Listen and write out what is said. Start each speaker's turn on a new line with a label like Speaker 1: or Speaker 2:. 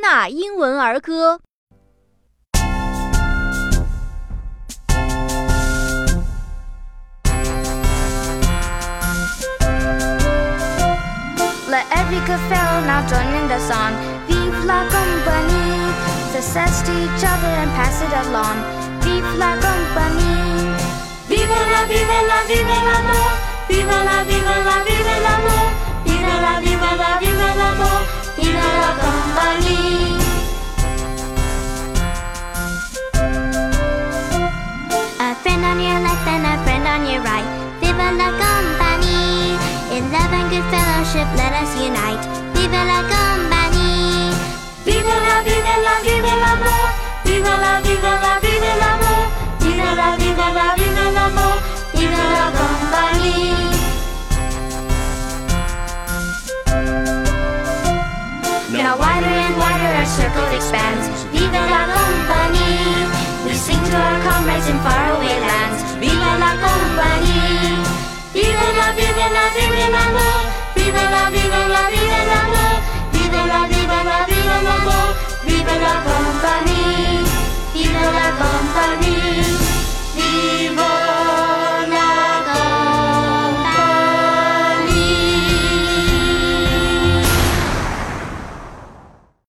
Speaker 1: 纳英文儿歌》。
Speaker 2: Let every good fellow now join in the song. Vive la compagnie. Success to each other and pass it along. Vive la compagnie.
Speaker 3: Vive la, vive la, vive l'amour. Vive la, vive la, vive l'amour. La compagnie.
Speaker 4: In love and good fellowship, let us unite. Vive la compagnie.
Speaker 3: Vive la, vive la, vive l'amour. Vive la, vive la, vive l'amour. Vive la, vive la, vive l'amour. Vive la compagnie.
Speaker 2: Now wider and wider our circle expands. Vive la compagnie. viva la vida.